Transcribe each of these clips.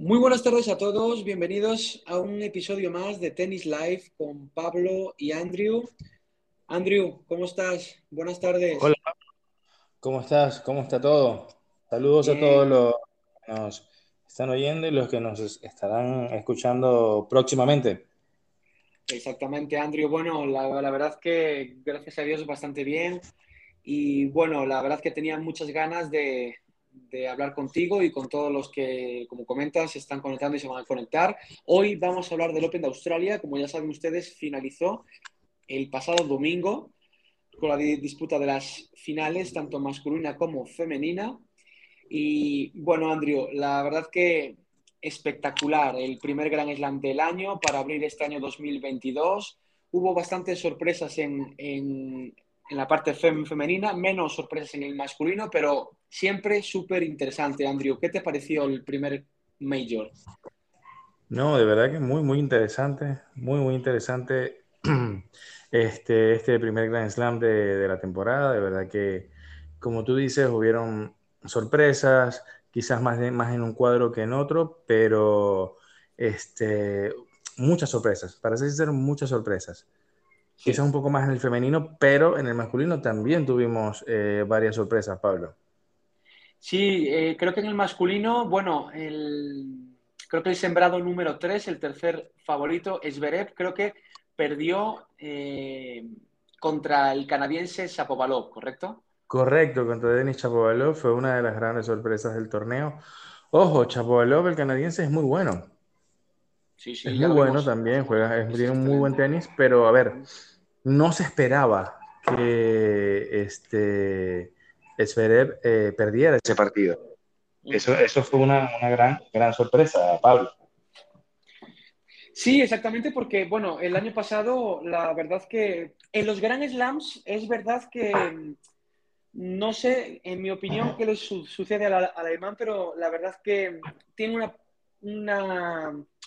Muy buenas tardes a todos, bienvenidos a un episodio más de Tennis Live con Pablo y Andrew. Andrew, ¿cómo estás? Buenas tardes. Hola, ¿cómo estás? ¿Cómo está todo? Saludos a todos los que nos están oyendo y los que nos estarán escuchando próximamente. Exactamente, Andrew. Bueno, la, verdad que gracias a Dios bastante bien. Y bueno, la verdad que tenía muchas ganas de, de hablar contigo y con todos los que, como comentas, se están conectando y se van a conectar. Hoy vamos a hablar del Open de Australia. Como ya saben ustedes, finalizó el pasado domingo con la disputa de las finales, tanto masculina como femenina. Y bueno, Andrew, la verdad que espectacular el primer Gran Slam del año para abrir este año 2022. Hubo bastantes sorpresas en, en, en la parte femenina, menos sorpresas en el masculino, pero siempre súper interesante. Andrew, ¿qué te pareció el primer Major? No, de verdad que muy, muy interesante, muy, muy interesante este, este primer Grand Slam de, de la temporada. De verdad que, como tú dices, hubieron sorpresas, quizás más, más en un cuadro que en otro, pero este, muchas sorpresas, para ser muchas sorpresas. Quizás un poco más en el femenino, pero en el masculino también tuvimos eh, varias sorpresas, Pablo. Sí, eh, creo que en el masculino, bueno, el, creo que el sembrado número 3, el tercer favorito, es Zverev, creo que perdió eh, contra el canadiense Shapovalov, ¿correcto? Correcto, contra Denis Chapovalov fue una de las grandes sorpresas del torneo. Ojo, Chapovalov, el canadiense, es muy bueno. Sí, sí, es muy bueno también, juega, tiene un muy buen tenis, pero a ver, no se esperaba que este Zverev eh, perdiera ese partido. Eso, eso fue una, una, gran, gran sorpresa, Pablo. Sí, exactamente, porque bueno, el año pasado la verdad que en los Grand Slams es verdad que no sé, en mi opinión, qué le sucede al, alemán, pero la verdad es que tiene una,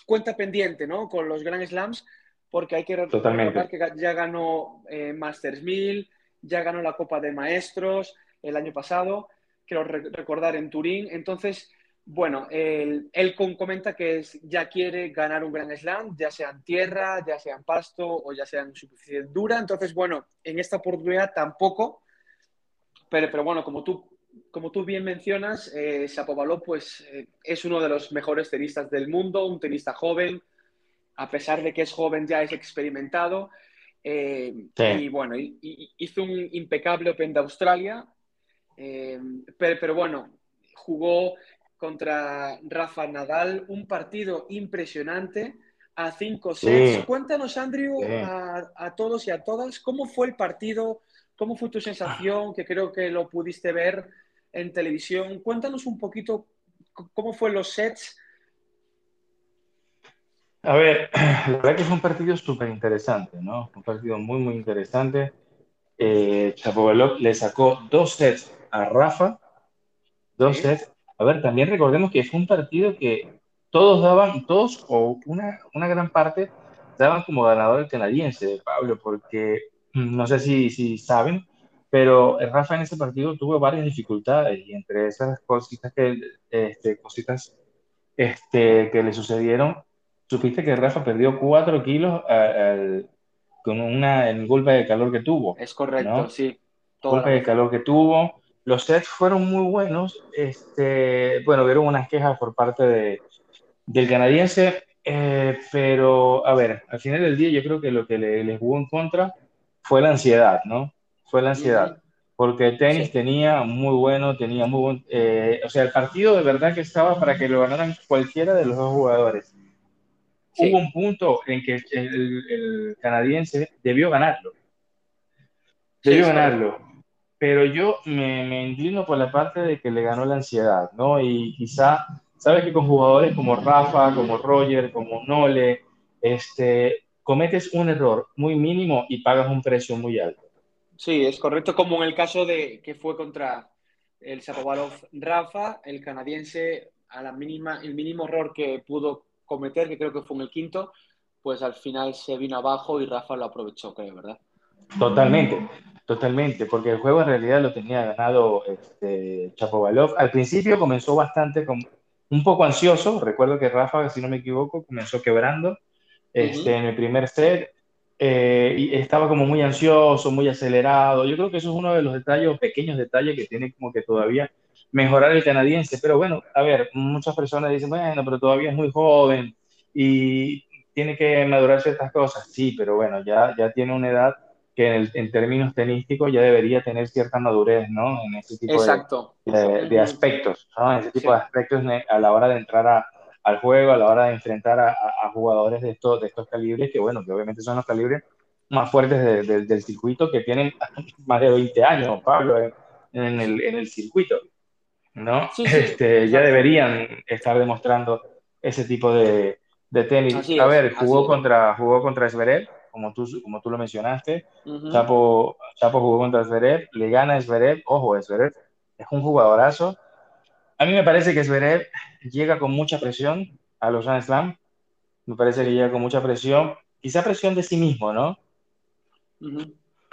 cuenta pendiente ¿no? con los Grand Slams, porque hay que recordar que ya ganó eh, Masters 1000, ya ganó la Copa de Maestros el año pasado, quiero recordar en Turín. Entonces, bueno, él, él, comenta que es, ya quiere ganar un Grand Slam, ya sea en tierra, ya sea en pasto o ya sea en superficie dura. Entonces, bueno, en esta oportunidad tampoco pero, bueno, como tú, como tú bien mencionas, eh, pues, eh, es uno de los mejores tenistas del mundo, un tenista joven, a pesar de que es joven ya es experimentado. Eh, y bueno, hizo un impecable Open de Australia, eh, pero, bueno, jugó contra Rafa Nadal, un partido impresionante a cinco sets. Cuéntanos, Andrew, a, a, todos y a todas, cómo fue el partido, ¿Cómo fue tu sensación? Que creo que lo pudiste ver en televisión. Cuéntanos un poquito cómo fue los sets. A ver, la verdad que fue un partido súper interesante, ¿no? Un partido muy, muy interesante. Eh, Chapovalov le sacó dos sets a Rafa, dos sets. A ver, también recordemos que fue un partido que todos daban, todos o una, una gran parte daban como ganador el canadiense, Pablo, porque no sé si, si saben, pero Rafa en ese partido tuvo varias dificultades y entre esas cositas que, este, cositas, este, que le sucedieron, supiste que Rafa perdió 4 kilos con una, el golpe de calor que tuvo. Es correcto, sí. El golpe de calor que tuvo. Los sets fueron muy buenos. Este, bueno, vieron unas quejas por parte de, del canadiense, eh, pero a ver, al final del día yo creo que lo que le, les jugó en contra fue la ansiedad, ¿no? Fue la ansiedad. Porque el tenis tenía muy bueno, tenía muy buen... Eh, o sea, el partido de verdad que estaba para que lo ganaran cualquiera de los dos jugadores. Hubo un punto en que el, canadiense debió ganarlo. Debió ganarlo. Pero yo me, me inclino por la parte de que le ganó la ansiedad, ¿no? Y quizá, sabes que con jugadores como Rafa, como Roger, como Nole, este, cometes un error muy mínimo y pagas un precio muy alto. Sí, es correcto, como en el caso de que fue contra el Shapovalov Rafa, el canadiense, a la mínima, el mínimo error que pudo cometer, que creo que fue en el quinto, pues al final se vino abajo y Rafa lo aprovechó, creo, ¿verdad? Totalmente, totalmente, porque el juego en realidad lo tenía ganado este, Chapovalov. Al principio comenzó bastante con un poco ansioso. Recuerdo que Rafa, si no me equivoco, comenzó quebrando este, en el primer set eh, y estaba como muy ansioso, muy acelerado. Yo creo que eso es uno de los detalles, pequeños detalles que tiene como que todavía mejorar el canadiense. Pero bueno, a ver, muchas personas dicen, bueno, pero todavía es muy joven y tiene que madurar ciertas cosas. Sí, pero bueno, ya, ya tiene una edad que en, términos tenísticos ya debería tener cierta madurez, ¿no? En ese tipo De, de, aspectos, ¿no? En ese tipo de aspectos a la hora de entrar a, al juego, a la hora de enfrentar a, a, jugadores de estos, de estos calibres, que bueno, que obviamente son los calibres más fuertes del circuito, que tienen más de 20 años, Pablo, en, el, en el, circuito, ¿no? este, ya deberían estar demostrando ese tipo de, de tenis. a ver, jugó contra, jugó contra Zverev, como tú, como tú lo mencionaste. Chapo, Chapo jugó contra Zverev, le gana a Zverev. Ojo, Zverev es un jugadorazo. A mí me parece que Zverev llega con mucha presión a los Grand Slam. Me parece que llega con mucha presión, quizá presión de sí mismo, ¿no?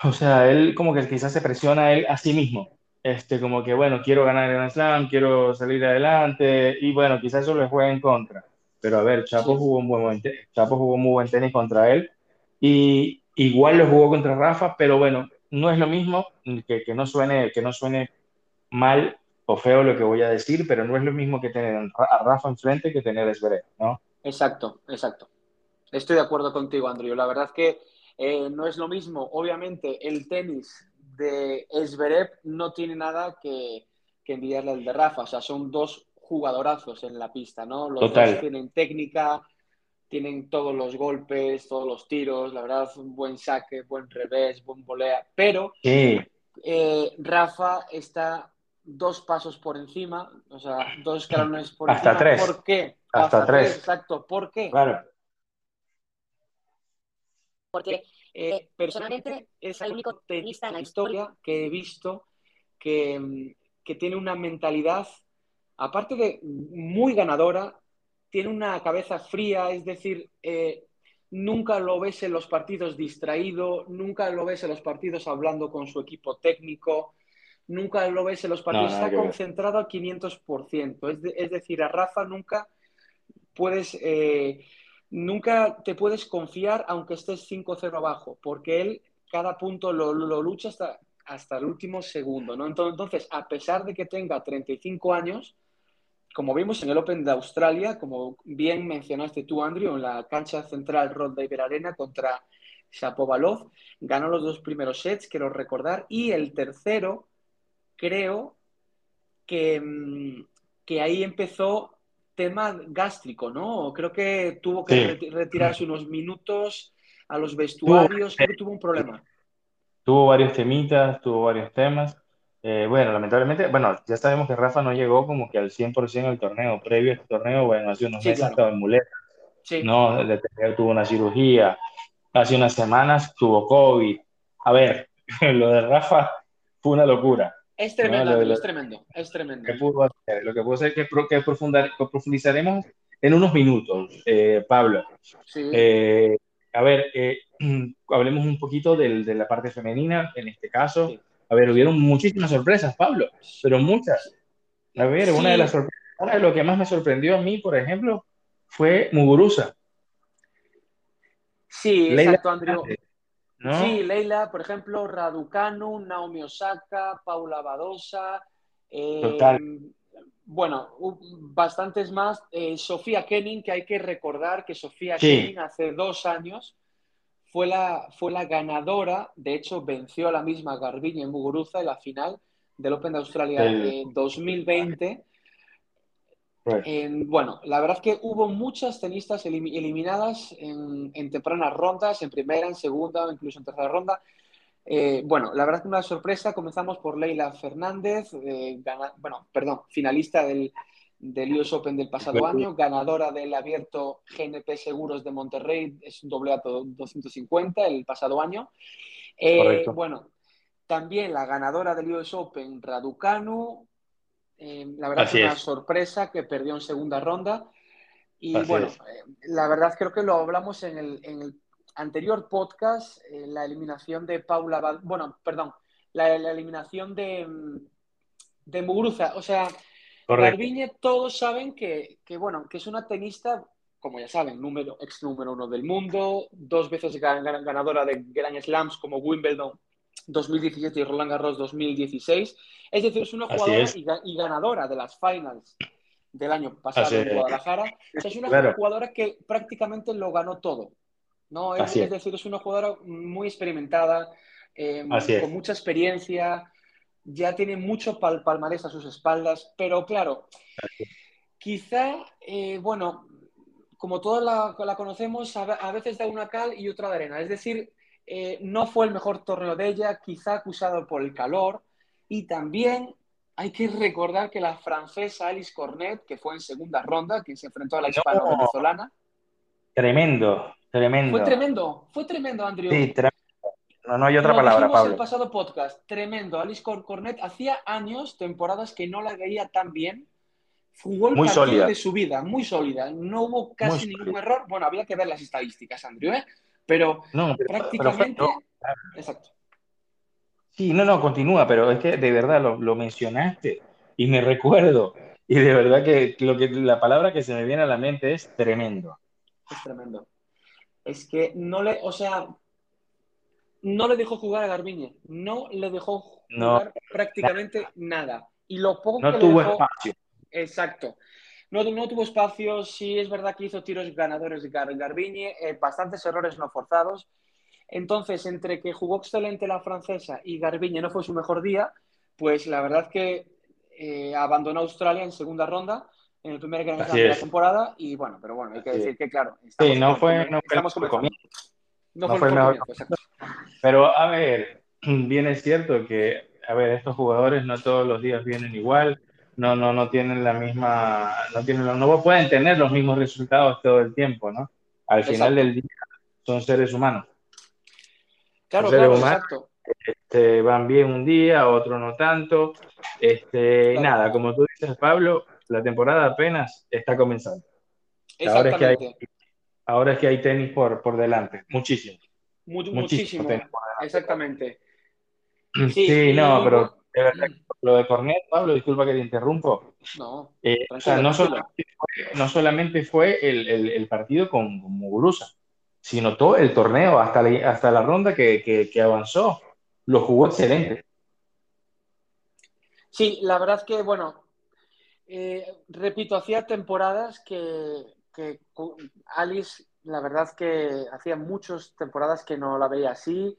O sea, él como que quizás se presiona a él a sí mismo. Este, como que, bueno, quiero ganar el Grand Slam, quiero salir adelante, y bueno, quizás eso le juega en contra. Pero a ver, Chapo, jugó un buen, Chapo jugó muy buen tenis contra él y igual lo jugó contra Rafa, pero bueno, no es lo mismo, que, que, no, suene, que no suene mal o feo lo que voy a decir, pero no es lo mismo que tener a Rafa enfrente que tener a Zverev, ¿no? Exacto, exacto. Estoy de acuerdo contigo, Andrew. La verdad es que eh, no es lo mismo. Obviamente, el tenis de Zverev no tiene nada que, que envidiarle al de Rafa. O sea, son dos jugadorazos en la pista, ¿no? Los dos tienen técnica, tienen todos los golpes, todos los tiros, la verdad, un buen saque, buen revés, buen volea, pero eh, Rafa está dos pasos por encima, o sea, dos escalones por Hasta encima. Tres. ¿Por qué? Hasta, tres. Exacto, ¿por qué? Claro. Porque eh, personalmente es el único tenista en la historia que he visto que, que tiene una mentalidad, aparte de muy ganadora, tiene una cabeza fría, es decir, eh, nunca lo ves en los partidos distraído, nunca lo ves en los partidos hablando con su equipo técnico, nunca lo ves en los partidos, está concentrado al 500%. Es, es, decir, a Rafa nunca puedes, eh, nunca te puedes confiar aunque estés 5-0 abajo, porque él cada punto lo, lo lucha hasta, hasta el último segundo. ¿no? Entonces, a pesar de que tenga 35 años, como vimos en el Open de Australia, como bien mencionaste tú, Andrew, en la cancha central Rod Laver Arena contra Shapovalov, ganó los dos primeros sets, quiero recordar, y el tercero, creo que, mm, que ahí empezó tema gástrico, ¿no? Creo que tuvo que retirarse unos minutos a los vestuarios, creo que tuvo un problema. Tuvo varios temitas, tuvo varios temas. Eh, bueno, lamentablemente, bueno, ya sabemos que Rafa no llegó como que al 100% el torneo. Previo a este torneo, bueno, hace unos meses estaba en muleta. No, tuvo una cirugía. Hace unas semanas tuvo COVID. A ver, lo de Rafa fue una locura. Es tremendo, es tremendo, es tremendo. Lo que puedo hacer es que, que, profundizaremos en unos minutos, eh, Pablo. Eh, a ver, hablemos un poquito del, de la parte femenina, en este caso. A ver, hubieron muchísimas sorpresas, Pablo, pero muchas. A ver, una de las sorpresas, una de lo que más me sorprendió a mí, por ejemplo, fue Muguruza. Sí, exacto, Andrew. Sí, Leila, por ejemplo, Raducanu, Naomi Osaka, Paula Badosa. Eh, Total. Bueno, bastantes más. Eh, Sofía Kenning, que hay que recordar que Sofía Kenning hace dos años fue la, fue la ganadora, de hecho venció a la misma Garbiñe en Muguruza en la final del Open de Australia en 2020. Bueno, la verdad es que hubo muchas tenistas eliminadas en, tempranas rondas, en primera, en segunda incluso en tercera ronda. Eh, bueno, la verdad es que una sorpresa. Comenzamos por Leila Fernández, eh, bueno, perdón, finalista del, del US Open del pasado año, ganadora del abierto GNP Seguros de Monterrey, es un doble 250 el pasado año. Eh, bueno, también la ganadora del US Open, Raducanu, eh, la verdad es una sorpresa que perdió en segunda ronda. Y bueno, eh, la verdad creo que lo hablamos en el, en el anterior podcast, la eliminación de Paula, bueno, perdón, la, la eliminación de, de Muguruza. O sea, Garbiñe todos saben que, que, bueno, que es una tenista, como ya saben, número, ex número uno del mundo, dos veces ganadora de Grand Slams como Wimbledon 2017 y Roland Garros 2016. Es decir, es una jugadora y, ganadora de las finals del año pasado en Guadalajara. es una jugadora que prácticamente lo ganó todo. ¿no? Es, decir, es una jugadora muy experimentada, em, con mucha experiencia, ya tiene mucho pal palmarés a sus espaldas, pero claro, quizá, eh, bueno, como toda la, la conocemos, a, veces da una cal y otra de arena. Es decir, eh, no fue el mejor torneo de ella, quizá acusado por el calor, y también hay que recordar que la francesa Alice Cornet, que fue en segunda ronda, que se enfrentó a la hispano-venezolana. Tremendo, tremendo. Fue tremendo, fue tremendo, Andrew. Sí, tremendo. No, no hay otra palabra, Pablo. el pasado podcast, tremendo. Alice Cornet hacía años, temporadas que no la veía tan bien. Jugó el muy partido de su vida, muy sólida. No hubo casi ningún error. Bueno, había que ver las estadísticas, Andrew, ¿eh? Pero, prácticamente... Exacto. Sí, no, no, continúa, pero es que de verdad lo, mencionaste y me recuerdo. Y de verdad que, lo que la palabra que se me viene a la mente es tremendo. Es tremendo. Es que no le, o sea, no le dejó jugar a Garbiñe, no le dejó jugar prácticamente nada. Y lo poco no tuvo espacio. Exacto. No, no, tuvo espacio, sí es verdad que hizo tiros ganadores de Gar Garbiñe, eh, bastantes errores no forzados. Entonces, entre que jugó excelente la francesa y Garbiñe no fue su mejor día, pues la verdad que eh, abandonó Australia en segunda ronda en el primer Gran de la temporada y bueno, pero bueno, hay que decir que claro, sí, no fue, no fue, no, fue, el mejor. Pero a ver, bien es cierto que, a ver, estos jugadores no todos los días vienen igual, no, no, no tienen la misma, no tienen, no pueden tener los mismos resultados todo el tiempo, ¿no? Al final del día son seres humanos. Claro, claro, exacto. Este, van bien un día, otro no tanto. Este, Nada, como tú dices, Pablo, la temporada apenas está comenzando. Ahora es que hay, ahora es que hay tenis por, por delante, muchísimo. muchísimo, exactamente. Sí, no, pero de verdad, lo de Cornet, Pablo, disculpa que te interrumpo. No, eh, o sea, no, solamente fue, no solamente fue el, el, el partido con, con, Muguruza, sino todo el torneo, hasta la, hasta la ronda que, que, que avanzó. Lo jugó excelente. Sí, la verdad es que, bueno, eh, repito, hacía temporadas que, que, Alice, la verdad es que hacía muchas temporadas que no la veía así.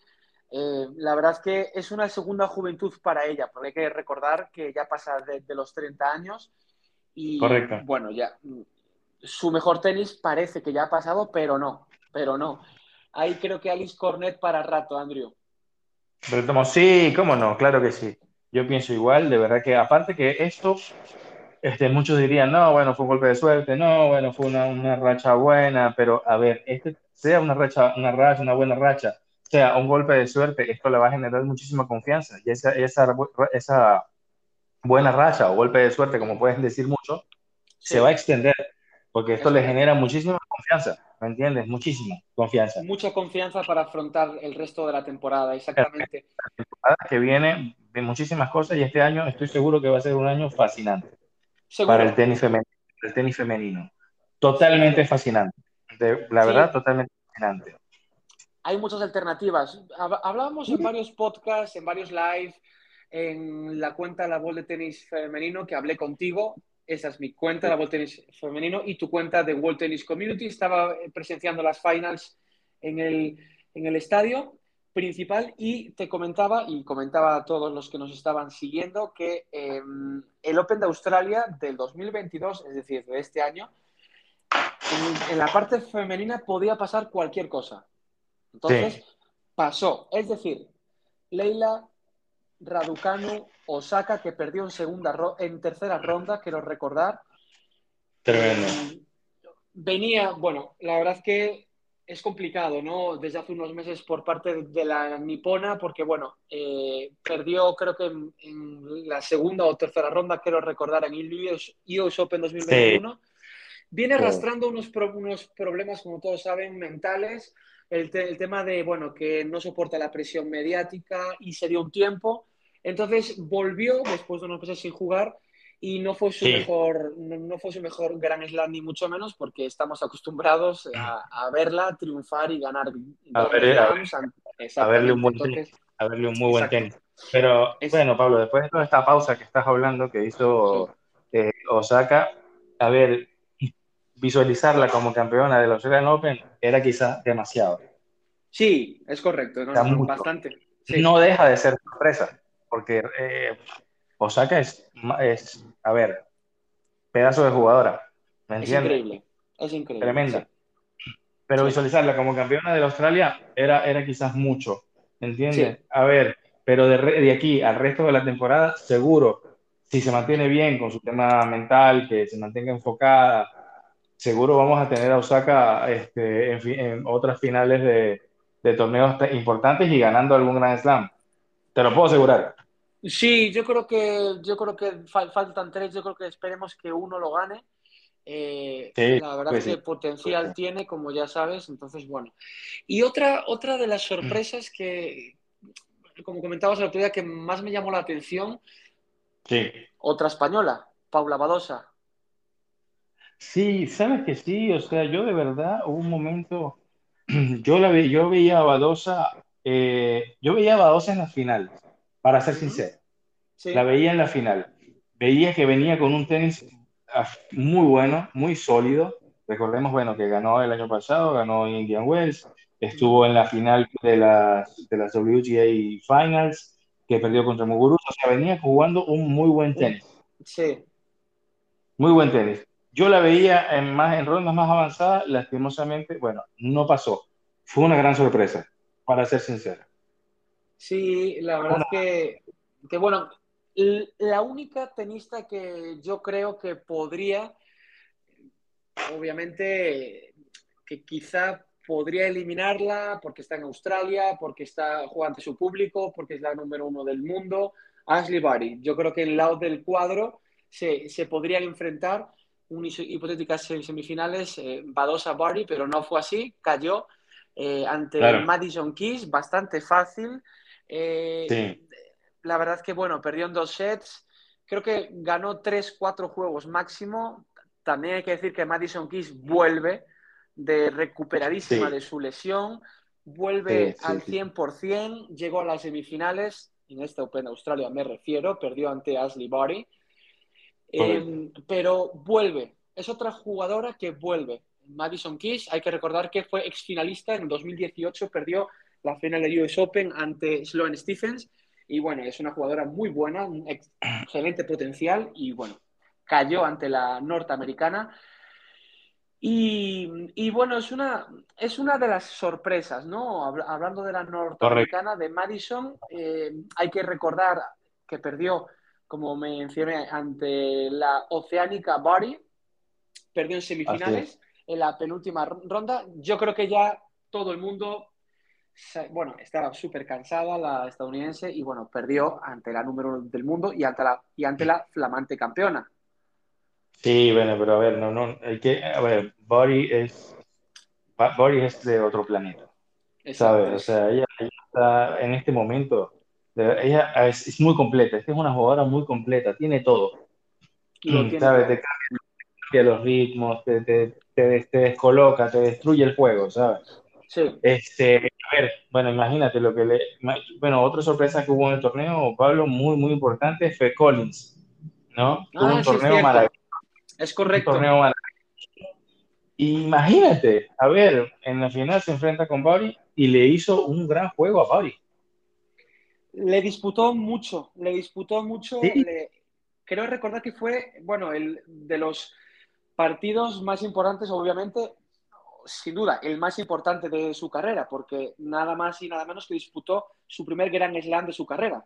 Eh, la verdad es que es una segunda juventud para ella, porque hay que recordar que ya pasa de, los 30 años y Correcto. bueno, ya su mejor tenis parece que ya ha pasado, pero no, pero no. Ahí creo que Alice Cornet para rato, Andrew. Sí, cómo no, claro que sí. Yo pienso igual, de verdad que aparte que esto, este, muchos dirían, no, bueno, fue un golpe de suerte, no, bueno, fue una, una racha buena, pero a ver, este sea una racha, una racha, una buena racha, sea un golpe de suerte, esto le va a generar muchísima confianza. Y esa, esa, esa buena racha o golpe de suerte, como pueden decir mucho, se va a extender, porque esto le genera muchísima confianza, ¿me entiendes? Muchísima confianza. Mucha confianza para afrontar el resto de la temporada, exactamente. La temporada que viene de muchísimas cosas y este año estoy seguro que va a ser un año fascinante para el tenis femenino. El tenis femenino. Totalmente fascinante. la verdad, totalmente fascinante hay muchas alternativas. Hablábamos en varios podcasts, en varios live, en la cuenta La Voz de Tenis Femenino que hablé contigo. Esa es mi cuenta, La de Tenis Femenino, y tu cuenta de World Tennis Community. Estaba presenciando las finals en el, en el estadio principal y te comentaba, y comentaba a todos los que nos estaban siguiendo, que em, el Open de Australia del 2022, es decir, de este año, en la parte femenina podía pasar cualquier cosa entonces, pasó. Es decir, Leila, Raducanu, Osaka, que perdió en, segunda en tercera ronda, quiero recordar. Tremendo. Eh, venía, bueno, la verdad es que es complicado, ¿no? Desde hace unos meses por parte de la nipona, porque, bueno, eh, perdió creo que en, la segunda o tercera ronda, quiero recordar, en el US, Open 2021. Viene arrastrando unos, unos problemas, como todos saben, mentales el, tema de, bueno, que no soporta la presión mediática y se dio un tiempo. Entonces volvió después de unos meses sin jugar y no fue su mejor no, fue su mejor gran slam ni mucho menos porque estamos acostumbrados a, verla triunfar y ganar. A, verle un buen tenis, a verle un muy buen tenis pero bueno Pablo después de toda esta pausa que estás hablando que hizo eh, Osaka a ver visualizarla como campeona de los Australian Open era quizás demasiado sí es correcto ¿no? bastante no deja de ser sorpresa porque eh, Osaka es, es, a ver, pedazo de jugadora. ¿Me entiendes? Es increíble, es increíble. Tremenda. Pero visualizarla como campeona de Australia era, era quizás mucho. ¿Me entiendes? A ver, pero de, de, aquí al resto de la temporada, seguro, si se mantiene bien con su tema mental, que se mantenga enfocada, seguro vamos a tener a Osaka este, en, en otras finales de, de torneos importantes y ganando algún Grand Slam. Te lo puedo asegurar. Sí, yo creo que, yo creo que faltan tres, yo creo que esperemos que uno lo gane. Eh, la verdad pues que potencial tiene, como ya sabes, entonces bueno. Y otra, otra de las sorpresas que, como comentabas el otro día, que más me llamó la atención, sí. otra española, Paula Badosa. Sí, sabes que sí, o sea, yo de verdad hubo un momento, yo la vi, yo veía a Badosa, eh, yo veía a Badosa en la final para ser sincero. La veía en la final. Veía que venía con un tenis ah, muy bueno, muy sólido. Recordemos, bueno, que ganó el año pasado, ganó Indian Wells, estuvo en la final de las, de las WGA Finals, que perdió contra Muguruza. O sea, venía jugando un muy buen tenis. Sí. Muy buen tenis. Yo la veía en, más, en rondas más avanzadas, lastimosamente, bueno, no pasó. Fue una gran sorpresa, para ser sincero. Sí, la verdad es que, bueno, la única tenista que yo creo que podría, obviamente, que quizá podría eliminarla porque está en Australia, porque está jugando su público, porque es la número uno del mundo, Ashley Barty. Yo creo que el lado del cuadro se, se podrían enfrentar unas hipotéticas semifinales eh, Badosa Barty, pero no fue así, cayó eh, ante Madison Keys, bastante fácil. Eh, la verdad es que, bueno, perdió en dos sets. Creo que ganó tres, cuatro juegos máximo. También hay que decir que Madison Keys vuelve de recuperadísima de su lesión, vuelve al 100%, llegó a las semifinales, en esta Open Australia me refiero, perdió ante Ashley Barty, em, pero vuelve, es otra jugadora que vuelve. Madison Keys, hay que recordar que fue exfinalista en 2018, perdió la final de US Open ante Sloane Stephens. Y bueno, es una jugadora muy buena, un excelente potencial y bueno, cayó ante la norteamericana. Y, bueno, es una, es una de las sorpresas, ¿no? Hablando de la norteamericana, de Madison, eh, hay que recordar que perdió, como mencioné, ante la oceánica Bari, perdió en semifinales en la penúltima ronda. Yo creo que ya todo el mundo bueno, estaba súper cansada la estadounidense y bueno, perdió ante la número uno del mundo y ante la, y ante la flamante campeona. Sí, bueno, pero a ver, no, no, hay que, a ver, Body es, Body es de otro planeta, ¿sabes? O sea, ella, está en este momento, ella es, muy completa, es una jugadora muy completa, tiene todo. ¿Sabes? Te cambia los ritmos, te, te, te, te descoloca, te destruye el juego, ¿sabes? Este, a ver, bueno, imagínate lo que le. Bueno, otra sorpresa que hubo en el torneo, Pablo, muy, muy importante, fue Collins, ¿no? Ah, un torneo es maravilloso. Es correcto. Un torneo maravilloso. Imagínate, a ver, en la final se enfrenta con Bari y le hizo un gran juego a Bari. Le disputó mucho, le disputó mucho. Creo recordar que fue, bueno, el de los partidos más importantes, obviamente, sin duda, el más importante de su carrera, porque nada más y nada menos que disputó su primer Gran Slam de su carrera.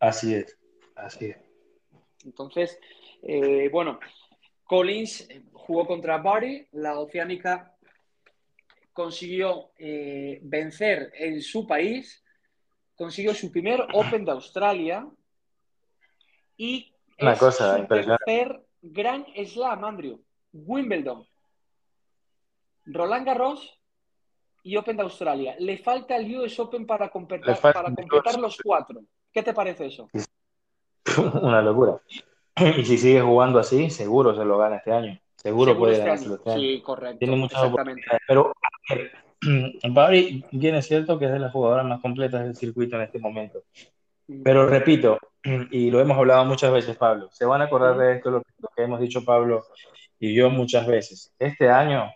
Así es, así es. Entonces, eh, bueno, Collins jugó contra Barry, la oceánica consiguió eh, vencer en su país, consiguió su primer Open de Australia y Una cosa su tercer Gran Slam, Andrew, Wimbledon. Roland Garros y Open de Australia. Le falta el US Open para completar, para completar los cuatro. ¿Qué te parece eso? Una locura. Y si sigue jugando así, seguro se lo gana este año. Seguro, Seguro puede este ganárselo año. este año. Sí, correcto. Tiene muchas oportunidades. Pero, a ver, Barry, bien es cierto que es de las jugadoras más completas del circuito en este momento. Pero repito, y lo hemos hablado muchas veces, Pablo, se van a acordar de esto, lo, lo que hemos dicho Pablo y yo muchas veces. Este año,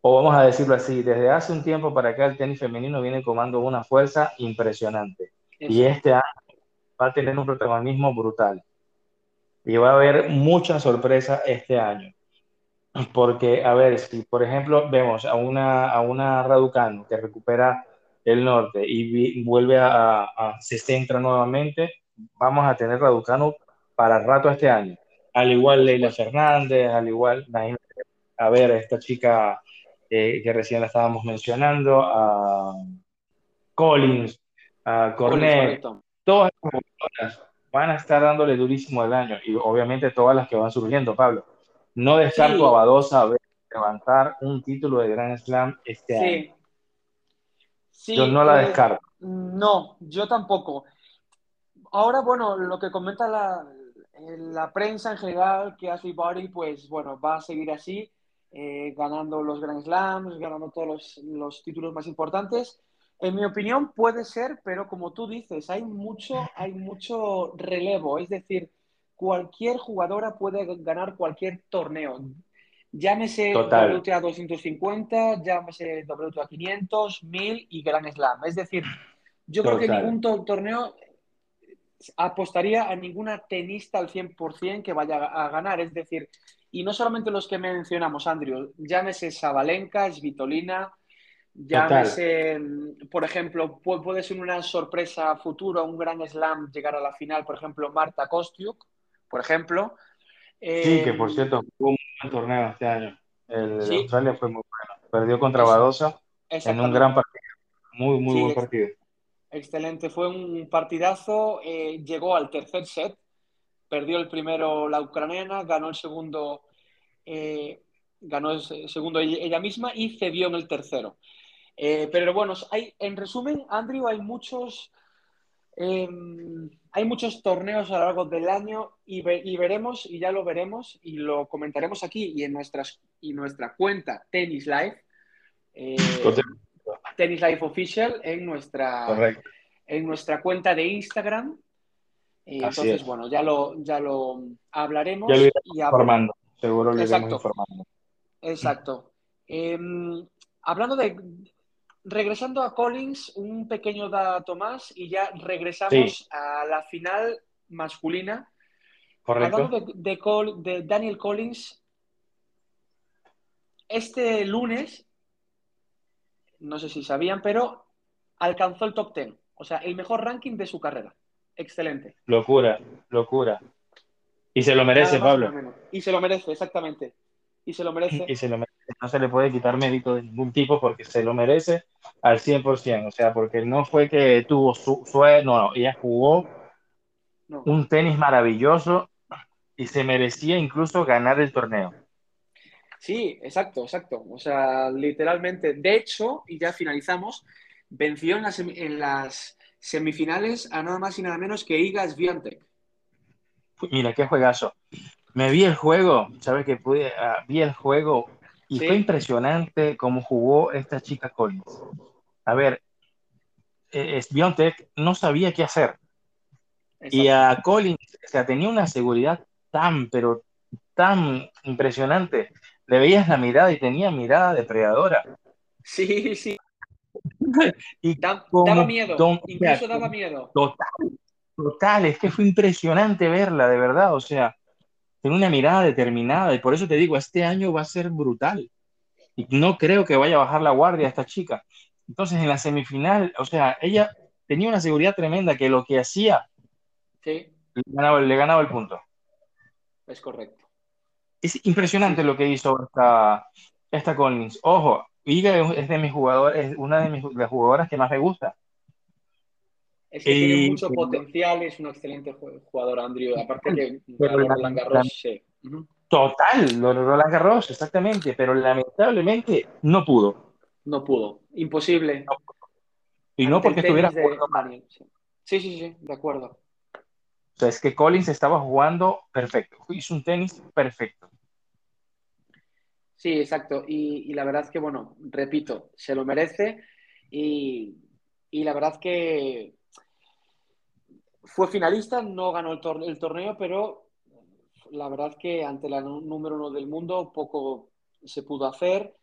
o vamos a decirlo así, desde hace un tiempo para acá el tenis femenino viene comando una fuerza impresionante. Y este año va a tener un protagonismo brutal. Y va a haber mucha sorpresa este año. Porque, a ver, si por ejemplo vemos a una, a una Raducanu que recupera el norte y vi- vuelve a, a- se centra nuevamente, vamos a tener Raducanu para rato este año. Al igual Leila. Fernández, al igual, a ver, esta chica eh, que recién la estábamos mencionando, a Collins, a Collins, Cornet, correcto. todas las van a estar dándole durísimo el año y obviamente todas las que van surgiendo, Pablo. No descarto Sí. a Badosa a ver levantar un título de Grand Slam este año. Sí. Sí, Yo no la eh, descarto. No, yo tampoco. Ahora, bueno, lo que comenta la, la prensa en general, que Ashley Barty, pues bueno, va a seguir así, eh, ganando los Grand Slams, ganando todos los, los títulos más importantes. En mi opinión puede ser, pero como tú dices, hay mucho, hay mucho relevo, es decir, cualquier jugadora puede ganar cualquier torneo. Llámese Total. WTA 250, llámese WTA 500, 1000 y Grand Slam. Es decir, yo creo que ningún to- torneo apostaría a ninguna tenista al 100% que vaya a ganar. Es decir, y no solamente los que mencionamos, Andrew, llámese Sabalenka, Svitolina, llámese, mm, por ejemplo, pu- puede ser una sorpresa futura, un gran slam llegar a la final, por ejemplo, Marta Kostiuk, por ejemplo. Sí, que por Eh, cierto fue un buen torneo este año. El de. Australia fue muy bueno. Perdió contra. Badosa en un gran partido. Muy, muy Sí, buen partido. Excelente, fue un partidazo. eh, llegó al tercer set, perdió el primero la ucraniana, ganó el segundo, eh, ganó el se- segundo ella ella misma y cedió en el tercero. Eh, pero bueno, hay, en resumen, Andrew, hay muchos, eh, hay muchos torneos a lo largo del año y, ve- y veremos, y ya lo veremos, y lo comentaremos aquí y en nuestras, y nuestra cuenta Tennis Live. eh. Tennis Life Official en nuestra, Correcto. en nuestra cuenta de Instagram. Eh, entonces, es. bueno, ya lo, ya lo hablaremos. Ya lo y informando. Seguro lo iremos Exacto. informando. Exacto. Eh, hablando de. Regresando a Collins, un pequeño dato más y ya regresamos a la final masculina. Correcto. Hablando de, de Col- de Daniel Collins, este lunes, no sé si sabían, pero alcanzó el top 10. O sea, el mejor ranking de su carrera. Excelente. Locura, locura. Y se lo merece, Pablo. Y se lo merece, exactamente. Y se lo merece. Y se lo merece. No se le puede quitar mérito de ningún tipo porque se lo merece al 100%. O sea, porque no fue que tuvo su suerte, no, no, ella jugó No. un tenis maravilloso y se merecía incluso ganar el torneo. Sí, exacto, exacto. O sea, literalmente. De hecho, y ya finalizamos, venció en las, en las semifinales a nada más y nada menos que Iga Swiatek. Mira, qué juegazo. Me vi el juego, sabes que pude, ah, vi el juego y Sí. fue impresionante cómo jugó esta chica Collins. A ver, eh, Swiatek no sabía qué hacer. Y a Collins, o sea, tenía una seguridad tan, pero tan impresionante. Le veías la mirada y tenía mirada depredadora. Sí, sí. Y Da- daba miedo. don- Incluso daba miedo. Total, total, es que fue impresionante verla, de verdad. O sea, tiene una mirada determinada y por eso te digo, este año va a ser brutal. Y no creo que vaya a bajar la guardia esta chica. Entonces, en la semifinal, o sea, ella tenía una seguridad tremenda que lo que hacía Sí, le ganaba, le ganaba el punto. es correcto. Es impresionante Sí. lo que hizo esta, esta Collins. Ojo, Iga es de mis jugadores, es una de mis de las jugadoras que más me gusta. Es que Y- tiene mucho potencial, es un excelente ju- jugador, Andrew. Aparte que Roland Garros, sí. Total, Roland Garros, exactamente, pero lamentablemente no pudo. No pudo. Imposible. Y no Ante porque estuviera de jugando mal. Daniel, sí. Sí, sí, sí, de acuerdo. O sea, es que Collins estaba jugando perfecto, hizo un tenis perfecto. Sí, exacto. Y, la verdad es que, bueno, repito, se lo merece. Y, la verdad que fue finalista, no ganó el, el torneo, pero la verdad es que ante la número uno del mundo poco se pudo hacer.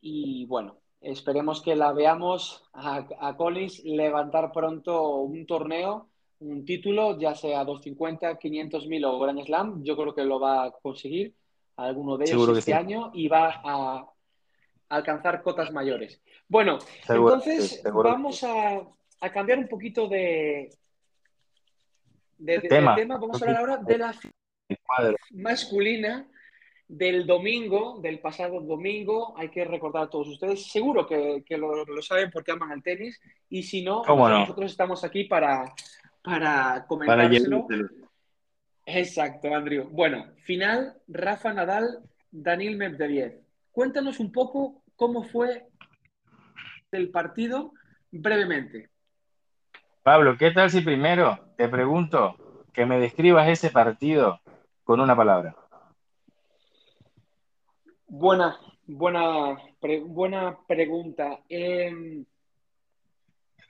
Y bueno, esperemos que la veamos a, a Collins levantar pronto un torneo un título, ya sea 250, 500 mil o Grand Slam, yo creo que lo va a conseguir alguno de ellos este año y va a alcanzar cotas mayores. Bueno, entonces vamos a, cambiar un poquito de, de, tema. Vamos a hablar ahora de la masculina del domingo, del pasado domingo. Hay que recordar a todos ustedes, seguro que, lo, saben porque aman el tenis y si no, nosotros estamos aquí para, para comentárselo. Exacto, Andrew. Bueno, final, Rafa Nadal, Daniel Medvedev. Cuéntanos un poco cómo fue el partido brevemente. Pablo, ¿qué tal si primero te pregunto que me describas ese partido con una palabra? Buena, buena, buena pregunta. Em,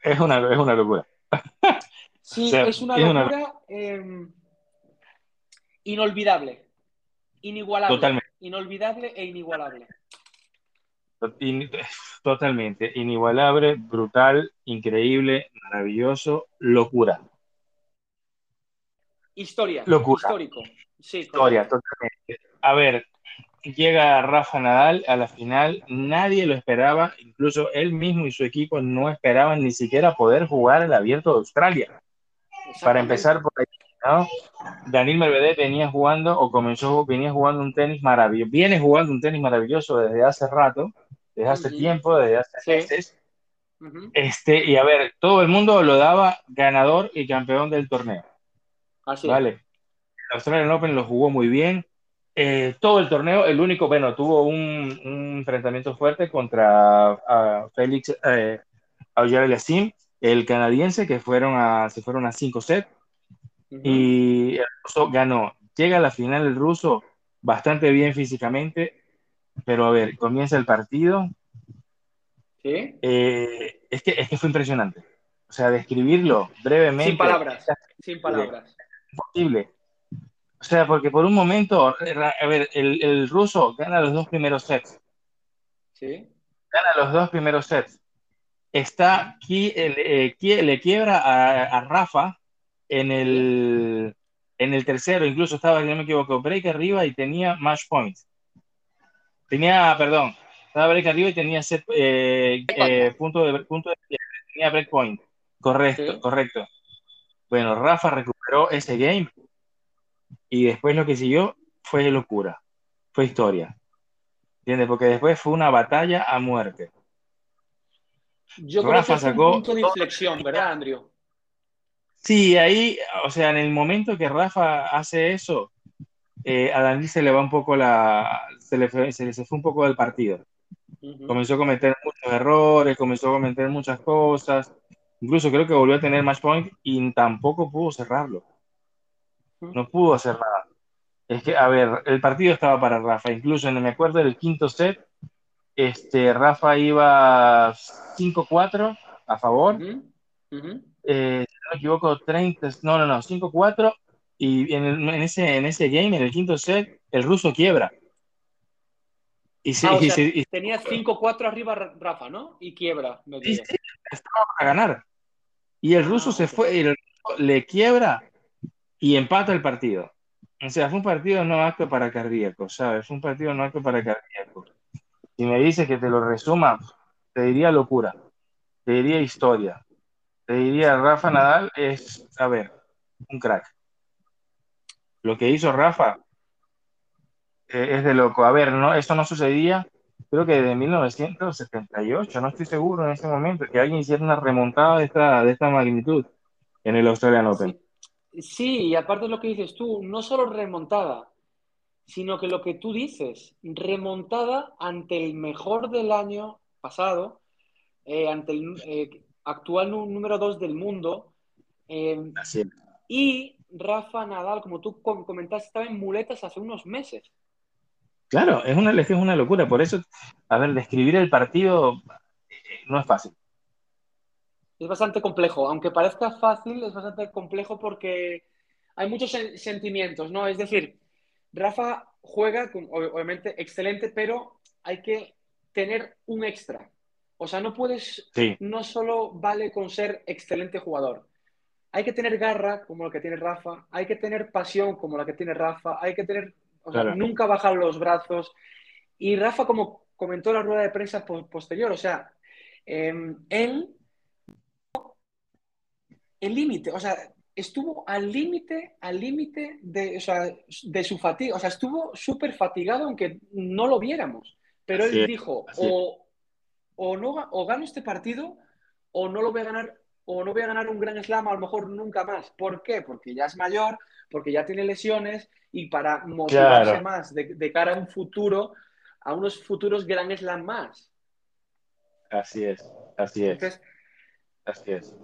es, una, es una locura. Sí, es una locura em, inolvidable, inigualable. Totalmente. Inolvidable e inigualable. Totalmente, inigualable, brutal, increíble, maravilloso, locura. Historia, locura. histórico. Sí, Historia, totalmente. A ver, llega Rafa Nadal a la final, nadie lo esperaba, incluso él mismo y su equipo no esperaban ni siquiera poder jugar el abierto de Australia. Para empezar por ahí, ¿no? Daniel Medvedev venía jugando o comenzó, venía jugando un tenis maravilloso, viene jugando un tenis maravilloso desde hace rato, desde hace tiempo, desde hace meses. Este, y a ver, todo el mundo lo daba ganador y campeón del torneo. Así Vale. El Australian Open lo jugó muy bien. Eh, todo el torneo, el único, bueno, tuvo un, enfrentamiento fuerte contra Félix eh, Auger-Aliassime, el canadiense, que fueron a, se fueron a cinco sets. Y el ruso ganó. Llega a la final el ruso bastante bien físicamente, pero a ver, comienza el partido. ¿Sí? Eh, es, que, es que fue impresionante. O sea, describirlo brevemente. Sin palabras. Sin palabras. Imposible. O sea, porque por un momento, a ver, el, el ruso gana los dos primeros sets. ¿Sí? Gana los dos primeros sets está eh, le quiebra a, Rafa en el, en el tercero, incluso estaba, si no me equivoco, break arriba y tenía match point. Tenía, perdón, estaba break arriba y tenía set, eh, eh, punto, de, punto de tenía break point. Correcto, correcto. Bueno, Rafa recuperó ese game y después lo que siguió fue locura, fue historia. ¿Entiendes? Porque después fue una batalla a muerte. Yo creo que es un punto de inflexión, ¿verdad, Andrew? Sí, ahí, o sea, en el momento que Rafa hace eso, eh, a Daniel se le va un poco la. Se le, fue, se le fue un poco del partido. Comenzó a cometer muchos errores, comenzó a cometer muchas cosas. Incluso creo que volvió a tener match point y tampoco pudo cerrarlo. No pudo hacer nada. Es que, a ver, el partido estaba para Rafa. Incluso me acuerdo del quinto set, este, Rafa iba 5-4 a favor. Eh, si no me equivoco, 30, no, no, no, 5-4. Y en, ese, en ese game, en el quinto set, el ruso quiebra. Y, ah, tenía 5-4 arriba Rafa, ¿no? Y quiebra. Sí, sí, estaba a ganar. Y el ruso ah, se fue, y el le quiebra y empata el partido. O sea, fue un partido no acto para cardíacos, ¿sabes? Fue un partido no acto para cardíacos. Si me dices que te lo resuma, te diría locura, te diría historia, te diría Rafa Nadal es, a ver, un crack. Lo que hizo Rafa eh, es de loco. A ver, no, esto no sucedía, creo que desde 1978, no estoy seguro en ese momento, que alguien hiciera una remontada de esta, de esta magnitud en el Australian Open. sí, y aparte de lo que dices tú, no solo remontada, sino que lo que tú dices, remontada ante el mejor del año pasado, eh, ante el eh, actual número dos del mundo, eh, y Rafa Nadal, como tú comentaste, estaba en muletas hace unos meses. Claro, es una, es una locura. Por eso, a ver, describir el partido no es fácil. Es bastante complejo. Aunque parezca fácil, es bastante complejo porque hay muchos sentimientos, ¿no? Es decir, Rafa juega, obviamente, excelente, pero hay que tener un extra. O sea, no puedes, no solo vale con ser excelente jugador. Hay que tener garra como la que tiene Rafa, hay que tener pasión como la que tiene Rafa, hay que tener, o sea, nunca bajar los brazos. Y Rafa, como comentó en la rueda de prensa posterior, o sea, em, él, el límite, o sea, estuvo al límite, al límite de, o sea, de su fatiga, o sea, estuvo súper fatigado aunque no lo viéramos. Pero él dijo, o, o, no, o gano este partido o no lo voy a ganar o no voy a ganar un gran slam a lo mejor nunca más. ¿Por qué? Porque ya es mayor, porque ya tiene lesiones y para motivarse más de, cara a un futuro, a unos futuros gran slam más. Así es, así es. así es.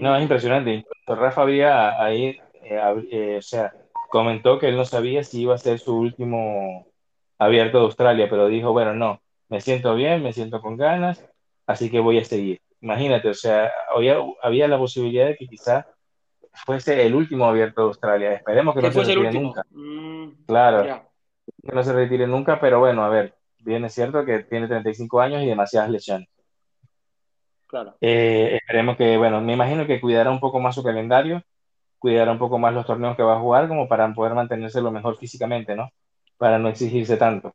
No, es impresionante. Rafa había ahí, eh, eh, o sea, comentó que él no sabía si iba a ser su último abierto de Australia, pero dijo, bueno, no, me siento bien, me siento con ganas, así que voy a seguir. Imagínate, o sea, había, había la posibilidad de que quizá fuese el último abierto de Australia. Esperemos que, no se retire nunca. Mm, claro, que no se retire nunca, pero bueno, a ver, bien es cierto que tiene 35 años y demasiadas lesiones. Claro. Eh, esperemos que, bueno, me imagino que cuidará un poco más su calendario, cuidará un poco más los torneos que va a jugar, como para poder mantenerse lo mejor físicamente, ¿no? Para no exigirse tanto.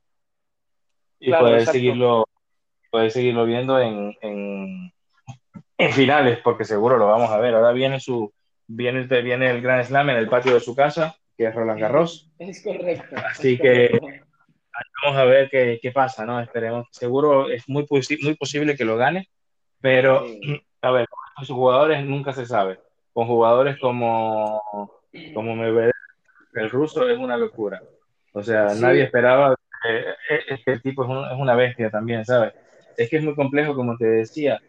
Y poder seguirlo, poder seguirlo viendo en, en, en, finales, porque seguro lo vamos a ver. Ahora viene su, viene, viene el Gran Slam en el patio de su casa, que es Roland Garros. Es correcto. Así que vamos a ver qué, qué, pasa, ¿no? Esperemos. Seguro es muy, muy posible que lo gane pero, a ver, con sus jugadores nunca se sabe. Con jugadores como, como el ruso es una locura. O sea, nadie esperaba. este tipo es, una bestia también, ¿sabes? Es que es muy complejo, como te decía,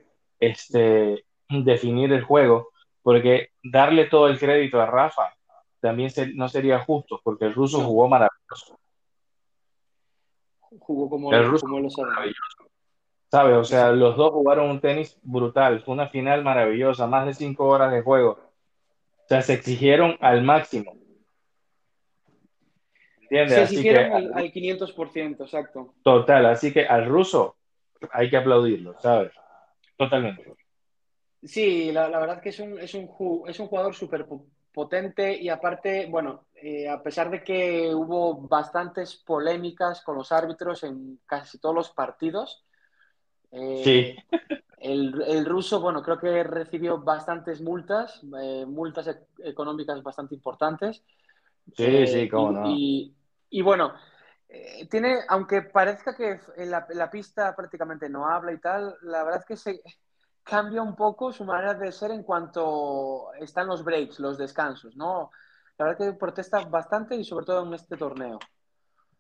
este, definir el juego, porque darle todo el crédito a Rafa también no sería justo, porque el ruso jugó maravilloso. Jugó como, el ruso como lo maravilloso. ¿Sabes? O sea, los dos jugaron un tenis brutal. Fue una final maravillosa, más de cinco horas de juego. O sea, se exigieron al máximo. ¿Entiendes? Se exigieron al, 500%, exacto. Total, así que al ruso hay que aplaudirlo, ¿sabes? Totalmente. Sí, la, verdad es que es un, es un, es un jugador súper potente y aparte, bueno, eh, a pesar de que hubo bastantes polémicas con los árbitros en casi todos los partidos, sí. Eh, el, ruso, bueno, creo que recibió bastantes multas, eh, multas e-, económicas bastante importantes. Sí, sí, eh, cómo no. Y, bueno, tiene, aunque parezca que en la, pista prácticamente no habla y tal, la verdad es que se cambia un poco su manera de ser en cuanto están los breaks, los descansos, ¿no? La verdad que protesta bastante y sobre todo en este torneo.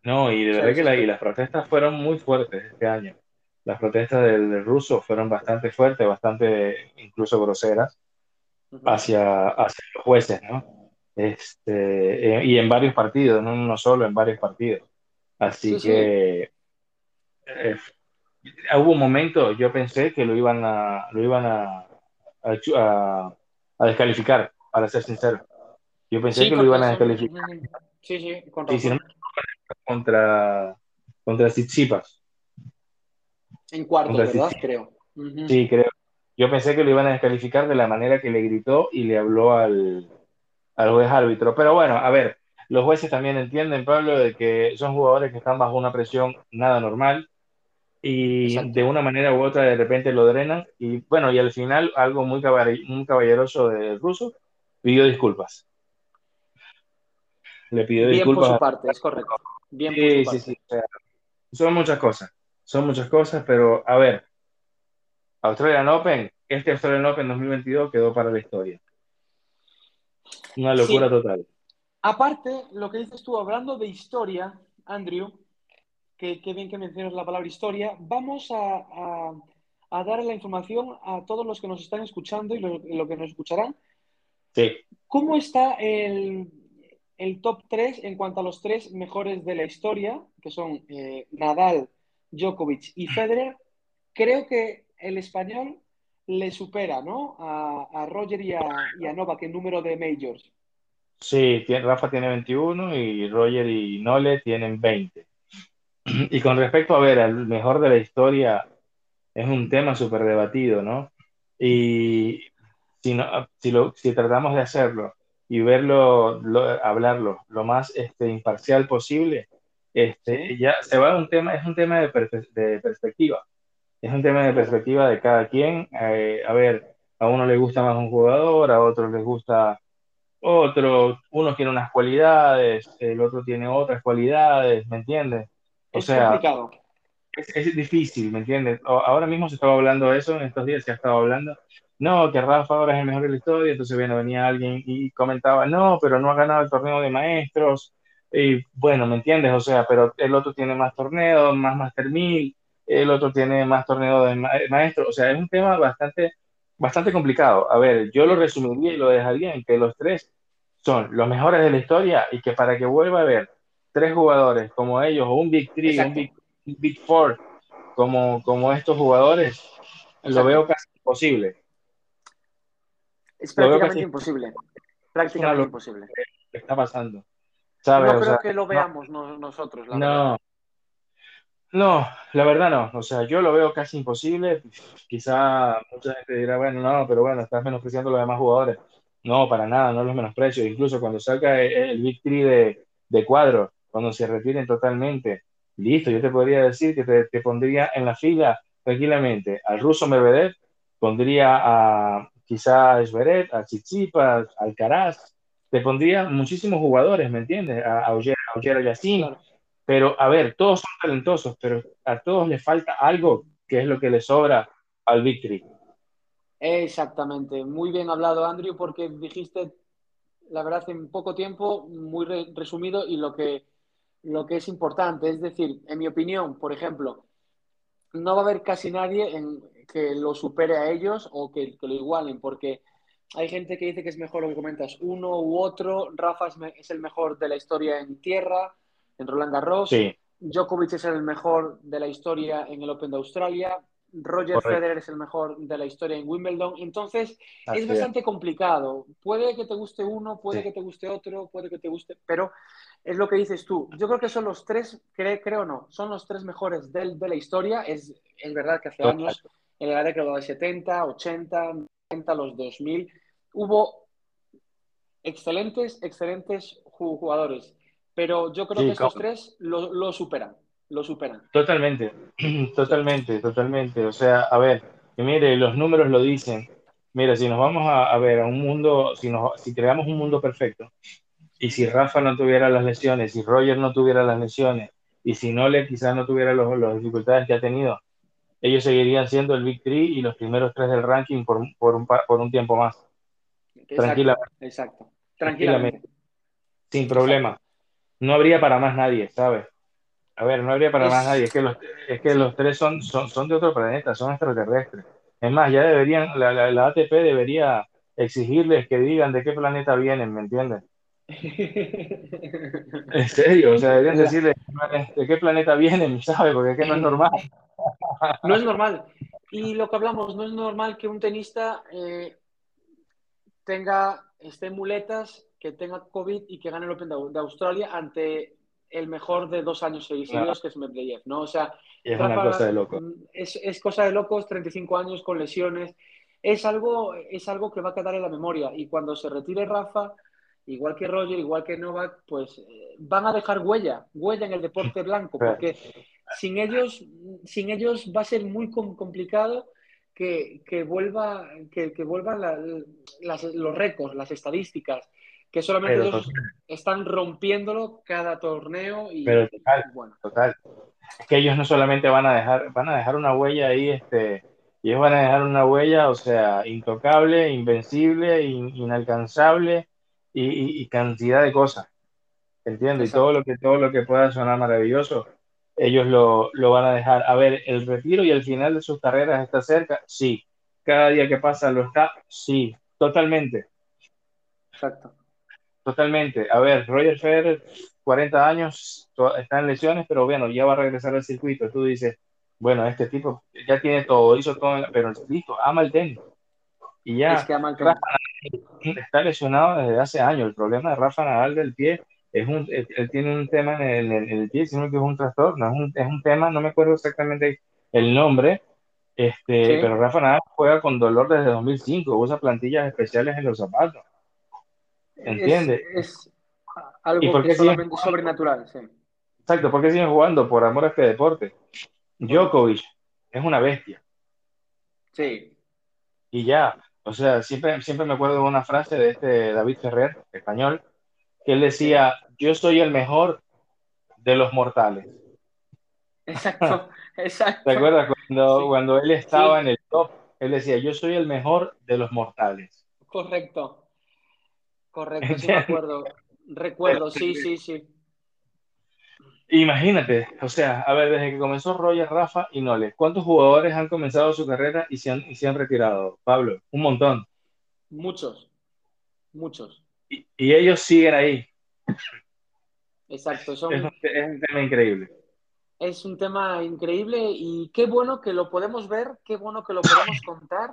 No, y de verdad que y las protestas fueron muy fuertes este año las protestas del, ruso fueron bastante fuertes, bastante incluso groseras hacia, hacia los jueces, ¿no? Este, eh, y en varios partidos, no uno solo, en varios partidos. Así que eh, hubo un momento, yo pensé que lo iban a, lo iban a, a, a descalificar, para ser sincero. Yo pensé que lo iban a descalificar. Sí, sí, contra, contra Tsitsipas. En cuarto, ¿verdad? Creo. Sí, creo. Yo pensé que lo iban a descalificar de la manera que le gritó y le habló al, juez árbitro. Pero bueno, a ver, los jueces también entienden, Pablo, de que son jugadores que están bajo una presión nada normal y de una manera u otra de repente lo drenan. Y bueno, y al final, algo muy, caballeroso del ruso, pidió disculpas. Le pidió Bien disculpas. por su parte, es correcto. Bien sí, sí, sí. son muchas cosas son muchas cosas, pero a ver, Australian Open, este Australian Open 2022 quedó para la historia. Una locura total. Aparte, lo que dices tú, hablando de historia, Andrew, que, bien que mencionas la palabra historia, vamos a, dar la información a todos los que nos están escuchando y lo, que nos escucharán Sí. ¿Cómo está el, el top 3 en cuanto a los tres mejores de la historia, que son eh, Nadal, Djokovic y Federer? Creo que el español le supera, ¿no? A, a Roger y a, y a Novak en número de majors. Sí, Rafa tiene 21 y Roger y Nole tienen 20. Y con respecto a ver, al mejor de la historia, es un tema súper debatido, ¿no? Y si, no, si, lo, si tratamos de hacerlo y verlo, lo- hablarlo lo más este, imparcial posible, este, ya se va a un tema, es un tema de, perfe- de perspectiva. Es un tema de perspectiva de cada quien. Eh, a ver, a uno le gusta más un jugador, a otros les gusta otro, uno tiene unas cualidades, el otro tiene otras cualidades, ¿me entiendes? O Es sea, complicado. es, es difícil, ¿me entiendes? Ahora mismo se estaba hablando de eso, en estos días se ha estado hablando, no, que Rafa ahora es el mejor de la historia, entonces viene, venía alguien y comentaba, no, pero no ha ganado el torneo de maestros, y bueno, ¿me entiendes? O sea, pero el otro tiene más torneos, más Master 1000, el otro tiene más torneos de ma- maestros, o sea, es un tema bastante, bastante complicado. A ver, yo lo resumiría y lo dejaría en que los tres son los mejores de la historia y que para que vuelva a haber tres jugadores como ellos, o un Big Three, un Exacto, Big, un Big Four, como, como estos jugadores, lo veo casi imposible. Es casi prácticamente imposible. Prácticamente imposible. está pasando. ¿Sabes? No O sea, creo que lo no, veamos no- nosotros, la verdad. No, la verdad no. O sea, yo lo veo casi imposible. Quizá mucha gente dirá, bueno, no, pero bueno, estás menospreciando a los demás jugadores. No, para nada, no los menosprecio. Incluso cuando salga el, el Big Three de, de cuadro, cuando se retiren totalmente, listo, yo te podría decir que te, te pondría en la fila tranquilamente al ruso Medvedev, pondría a quizá a Zverev, a Tsitsipas, a Alcaraz, te pondría muchísimos jugadores, ¿me entiendes? A, a Auger, a. pero a ver, todos son talentosos, pero a todos les falta algo que es lo que les sobra al Three. Exactamente. Muy bien hablado, Andrew, porque dijiste, la verdad, en poco tiempo, muy re- resumido y lo que, lo que es importante. Es decir, en mi opinión, por ejemplo, no va a haber casi nadie en, que lo supere a ellos o que, lo igualen, porque hay gente que dice que es mejor lo que comentas, uno u otro. Rafa es el mejor de la historia en tierra, en Roland Garros. Sí, Djokovic es el mejor de la historia en el Open de Australia. Roger correcto. Federer es el mejor de la historia en Wimbledon. Entonces, es Así es. bastante complicado. Puede que te guste uno, puede Sí. que te guste otro, puede que te guste, pero es lo que dices tú. Yo creo que son los tres, cre- creo no, son los tres mejores del- de la historia. Es, es verdad que hace años, en la década de 70, 80, 90, los 2000, hubo excelentes, excelentes ju- jugadores. Pero yo creo Sí, que estos como- tres lo, lo superan, lo superan. Totalmente, totalmente, totalmente. O sea, a ver, y mire, los números lo dicen. Mira, si nos vamos a, a ver a un mundo, si, nos, si creamos un mundo perfecto, y si Rafa no tuviera las lesiones, si Roger no tuviera las lesiones, y si Nole quizás no tuviera los, las dificultades que ha tenido, ellos seguirían siendo el Big Three y los primeros tres del ranking por, por, un, por un tiempo más, Exacto, tranquilamente, exacto. tranquilamente, Tranquilamente. sin problema. No habría para más nadie, ¿sabes? A ver, no habría para más nadie. Es, que los, es que los tres son, son, son de otro planeta, son extraterrestres. Es más, ya deberían, la, la, la ATP debería exigirles que digan de qué planeta vienen, ¿me entiendes? En serio, o sea, deberían decirles de qué planeta vienen, ¿sabes? Porque es que no es normal. No es normal. Y lo que hablamos, no es normal que un tenista eh, tenga, esté en muletas, que tenga COVID y que gane el Open de, Australia ante el mejor de dos años Claro, seguidos, que es Medvedev, ¿no? O sea, es una cosa de loco. mm, es, es cosa de locos, 35 años con lesiones. Es algo, es algo que va a quedar en la memoria. Y cuando se retire Rafa, igual que Roger, igual que Novak, pues eh, van a dejar huella, huella en el deporte blanco, Claro, porque sin ellos, sin ellos va a ser muy com- complicado que, que vuelva, que, que vuelvan la- las- los récords, las estadísticas, que solamente Pero ellos total, están rompiéndolo cada torneo pero y, total, y bueno, total. Es que ellos no solamente van a dejar, van a dejar una huella ahí, este, ellos van a dejar una huella, o sea, intocable, invencible, in- inalcanzable y, y- y cantidad de cosas, ¿entiendes? Y todo lo que, todo lo que pueda sonar maravilloso, ellos lo, lo van a dejar. A ver, el retiro y el final de sus carreras está cerca, sí. Cada día que pasa lo está, sí, totalmente. Exacto. Totalmente. A ver, Roger Federer, 40 años, está en lesiones, pero bueno, ya va a regresar al circuito. Tú dices, bueno, este tipo ya tiene todo, hizo todo, pero listo, ama el tenis. Y ya, es que ama el tenis. está lesionado desde hace años. El problema de Rafa Nadal del pie es un, él, tiene un tema en el, en el, pie, sino que es un trastorno, es un, es un tema, no me acuerdo exactamente el nombre, este, pero Rafa Nadal juega con dolor desde 2005, usa plantillas especiales en los zapatos. ¿Entiendes? Es, algo solamente sobrenatural, sí. Exacto, porque siguen jugando por amor a este deporte. Djokovic es una bestia. Sí. Y ya, o sea, siempre, siempre me acuerdo de una frase de este David Ferrer, español, que él decía, yo soy el mejor de los mortales. Exacto, exacto. ¿Te acuerdas cuando, cuando él estaba en el top? Él decía, yo soy el mejor de los mortales. Correcto, correcto, sí me acuerdo. Recuerdo, sí, sí, sí. Imagínate, o sea, a ver, desde que comenzó Roger, Rafa y Nole, ¿cuántos jugadores han comenzado su carrera y se han, y se han retirado? Pablo, un montón. Muchos, muchos. Y, ellos siguen ahí. Exacto, es, un, tema increíble. Es un tema increíble y qué bueno que lo podemos ver, qué bueno que lo podemos contar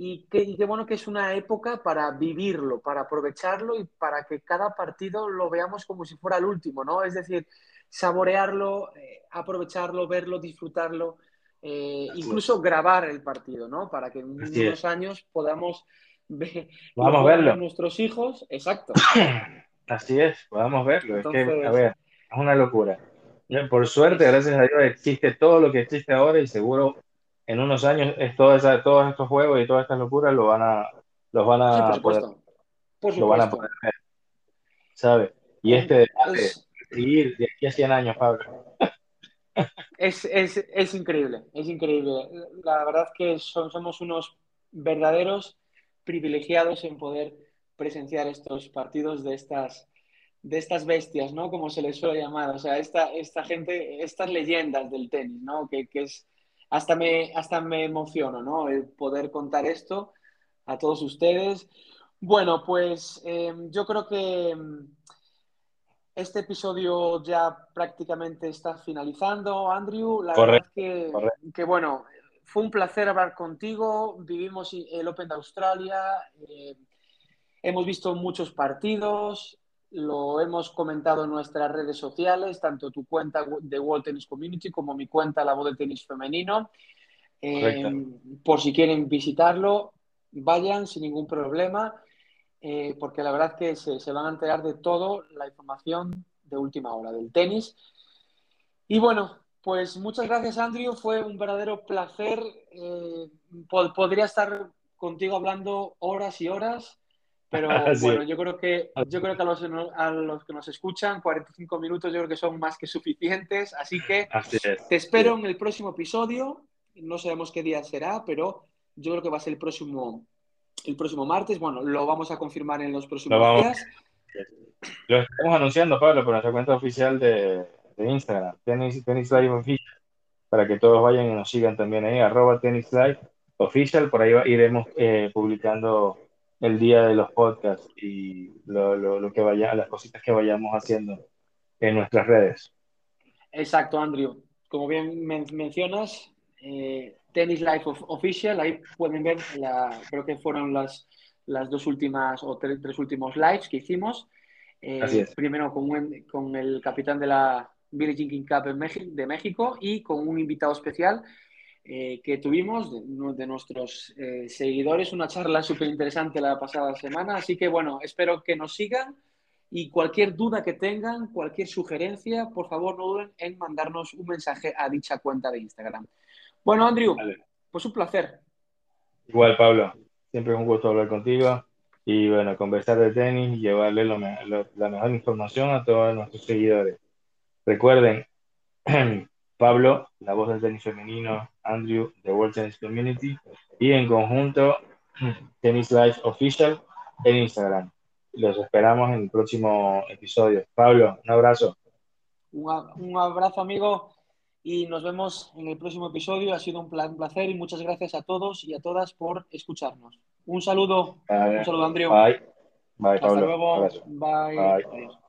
y qué, y qué bueno que es una época para vivirlo, para aprovecharlo y para que cada partido lo veamos como si fuera el último, ¿no? Es decir, saborearlo, eh, aprovecharlo, verlo, disfrutarlo, eh, incluso grabar el partido, ¿no? Para que en unos años podamos ver, Vamos verlo. nuestros hijos. Exacto. Así es, podamos verlo. es que, a ver, es una locura. Por suerte, gracias a Dios, existe todo lo que existe ahora y seguro en unos años es todos estos juegos y todas estas locuras lo van a, los van a por supuesto. por supuesto. lo van a poder ver. ¿Sabes? Y este debate, seguir de aquí a 100 años, Pablo. Es, es, es, increíble, es increíble. La verdad que somos unos verdaderos privilegiados en poder presenciar estos partidos de estas, de estas bestias, ¿no? Como se les suele llamar. O sea, esta, esta gente, estas leyendas del tenis, ¿no? Que, que es, hasta me, hasta me emociono, ¿no? El poder contar esto a todos ustedes. Bueno, pues eh, yo creo que este episodio ya prácticamente está finalizando, Andrew. La verdad que, que, bueno, fue un placer hablar contigo. Vivimos el Open de Australia, eh, hemos visto muchos partidos, lo hemos comentado en nuestras redes sociales, tanto tu cuenta de World Tennis Community como mi cuenta La Voz del Tenis Femenino. Eh, por si quieren visitarlo, vayan sin ningún problema. Eh, porque la verdad que se, se, van a enterar de todo la información de última hora del tenis. Y bueno, pues muchas gracias Andrew, fue un verdadero placer. Eh, podría estar contigo hablando horas y horas, pero bueno, yo creo que, yo creo que a los, a los, que nos escuchan, 45 minutos yo creo que son más que suficientes, así que te espero en el próximo episodio. No sabemos qué día será, pero yo creo que va a ser el próximo el próximo martes. Bueno, lo vamos a confirmar en los próximos días. Lo estamos anunciando, Pablo, por nuestra cuenta oficial de, de Instagram, Tennis, Tennis Live Official, para que todos vayan y nos sigan también ahí, arroba Tennis Live Official, por ahí iremos eh, publicando el día de los podcasts y lo, lo, que vaya, las cositas que vayamos haciendo en nuestras redes. Exacto, Andrew. Como bien mencionas, eh, Tennis Life Official, ahí pueden ver, la, creo que fueron las, las dos últimas o tres, tres últimos lives que hicimos. Eh, primero con, con, el capitán de la Billie Jean King Cup de México y con un invitado especial eh, que tuvimos de, de nuestros eh, seguidores, una charla súper interesante la pasada semana. Así que bueno, espero que nos sigan y cualquier duda que tengan, cualquier sugerencia, por favor no duden en mandarnos un mensaje a dicha cuenta de Instagram. Bueno, Andrew, pues un placer. Igual, Pablo. Siempre es un gusto hablar contigo y, bueno, conversar de tenis llevarle la mejor información a todos nuestros seguidores. Recuerden, Pablo, la voz del tenis femenino, Andrew, The World Tennis Community, y en conjunto, Tennis Live Official en Instagram. Los esperamos en el próximo episodio. Pablo, un abrazo. Un abrazo, amigo y nos vemos en el próximo episodio. Ha sido un placer y muchas gracias a todos y a todas por escucharnos. Un saludo. un saludo, Andrew. Bye. Bye, Hasta Pablo. luego. Abrazo. Bye. Bye.